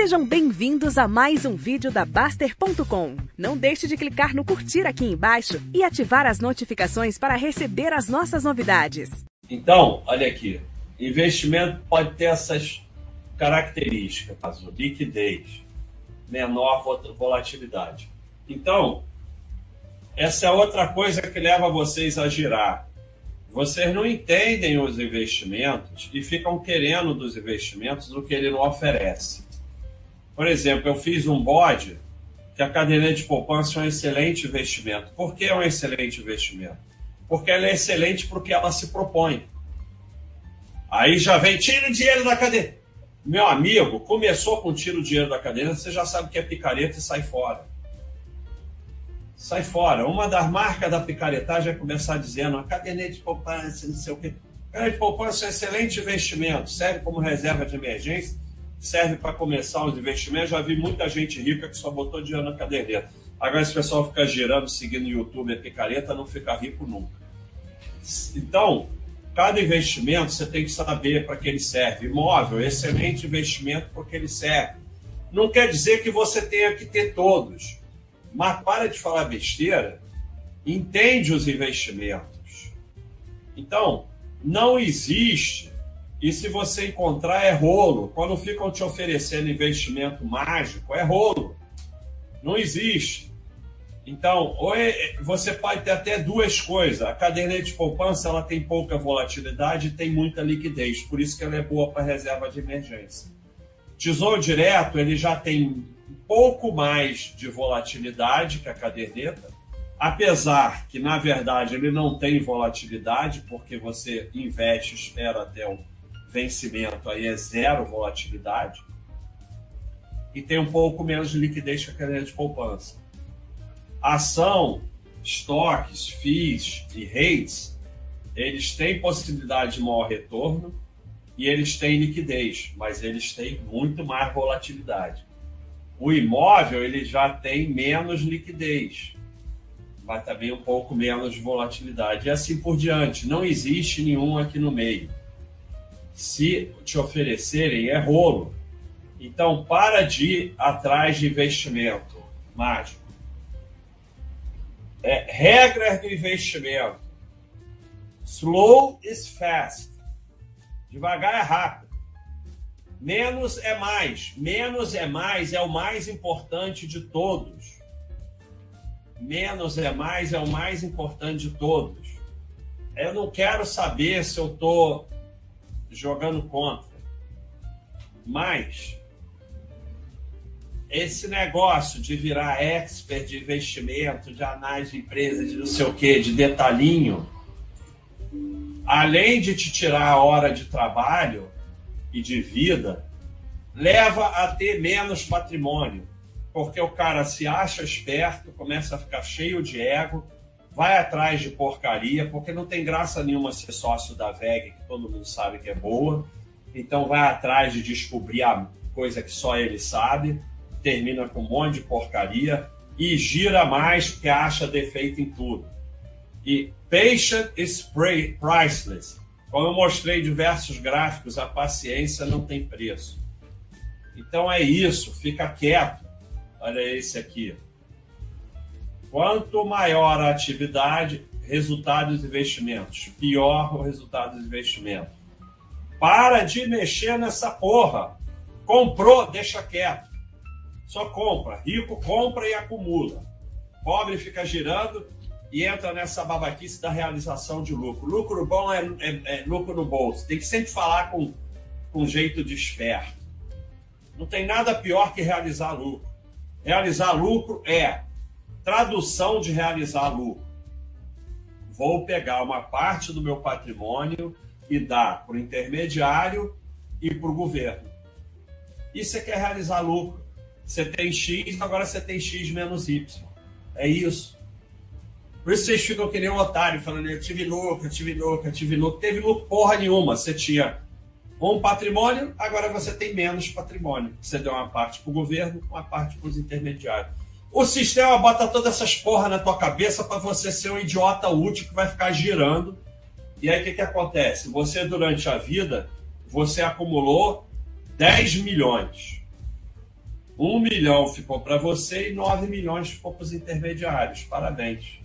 Sejam bem-vindos a mais um vídeo da Baster.com. Não deixe de clicar no curtir aqui embaixo e ativar as notificações para receber as nossas novidades. Então, olha aqui, investimento pode ter essas características, liquidez, menor volatilidade. Então, essa é outra coisa que leva vocês a girar. Vocês não entendem os investimentos e ficam querendo dos investimentos o que ele não oferece. Por exemplo, eu fiz um bode que a caderneta de poupança é um excelente investimento. Por que é um excelente investimento? Porque ela é excelente porque ela se propõe. Aí já vem, tira o dinheiro da cadeia. Meu amigo, começou com tira o dinheiro da cadeia, você já sabe que é picareta e sai fora. Sai fora. Uma das marcas da picaretagem é começar dizendo a caderneta de poupança, não sei o quê. Caderneta de poupança é um excelente investimento, serve como reserva de emergência, serve para começar os investimentos. Já vi muita gente rica que só botou dinheiro na caderneta. Agora esse pessoal fica girando, seguindo o YouTube a picareta, não fica rico nunca. Então, cada investimento você tem que saber para que ele serve. Imóvel, excelente investimento porque ele serve. Não quer dizer que você tenha que ter todos, mas para de falar besteira, entende os investimentos. Então, não existe, e se você encontrar é rolo. Quando ficam te oferecendo investimento mágico, é rolo. Não existe. Então, é, você pode ter até duas coisas. A caderneta de poupança ela tem pouca volatilidade e tem muita liquidez, por isso que ela é boa para reserva de emergência. Tesouro direto ele já tem um pouco mais de volatilidade que a caderneta, apesar que na verdade ele não tem volatilidade, porque você investe, espera até o vencimento, aí é zero volatilidade, e tem um pouco menos de liquidez que a caderneta de poupança. Ação, estoques, FIIs e REITs, eles têm possibilidade de maior retorno e eles têm liquidez, mas eles têm muito mais volatilidade. O imóvel ele já tem menos liquidez, mas também um pouco menos de volatilidade. E assim por diante. Não existe nenhum aqui no meio. Se te oferecerem, é rolo. Então, para de ir atrás de investimento mágico é, regras do investimento. Slow is fast. Devagar é rápido. Menos é mais. Menos é mais é o mais importante de todos. Menos é mais é o mais importante de todos. Eu não quero saber se eu estou jogando contra. Mas esse negócio de virar expert de investimento, de análise de empresa, de não sei o que, de detalhinho, além de te tirar a hora de trabalho e de vida, leva a ter menos patrimônio. Porque o cara se acha esperto, começa a ficar cheio de ego, vai atrás de porcaria, porque não tem graça nenhuma ser sócio da VEG, que todo mundo sabe que é boa. Então vai atrás de descobrir a coisa que só ele sabe termina com um monte de porcaria e gira mais porque acha defeito em tudo. E patient is priceless. Como eu mostrei diversos gráficos, a paciência não tem preço. Então é isso, fica quieto. Olha esse aqui. Quanto maior a atividade, resultado dos investimentos, pior o resultado dos investimentos. Para de mexer nessa porra. Comprou, deixa quieto. Só compra. Rico compra e acumula. Pobre fica girando e entra nessa babaquice da realização de lucro. Lucro bom é, é, é lucro no bolso. Tem que sempre falar com, com jeito de esperto. Não tem nada pior que realizar lucro. Realizar lucro é tradução de realizar lucro. Vou pegar uma parte do meu patrimônio e dar para o intermediário e para o governo. Isso é que é realizar lucro. Você tem X, agora você tem X menos Y. É isso. Por isso vocês ficam que nem um otário, falando, eu tive lucro, eu tive lucro, eu tive lucro. Teve lucro porra nenhuma. Você tinha um patrimônio, agora você tem menos patrimônio. Você deu uma parte para o governo, uma parte para os intermediários. O sistema bota todas essas porra na tua cabeça para você ser um idiota útil que vai ficar girando. E aí o que, que acontece? Você, durante a vida, você acumulou 10 milhões. Um milhão ficou para você e nove milhões ficou para os intermediários. Parabéns.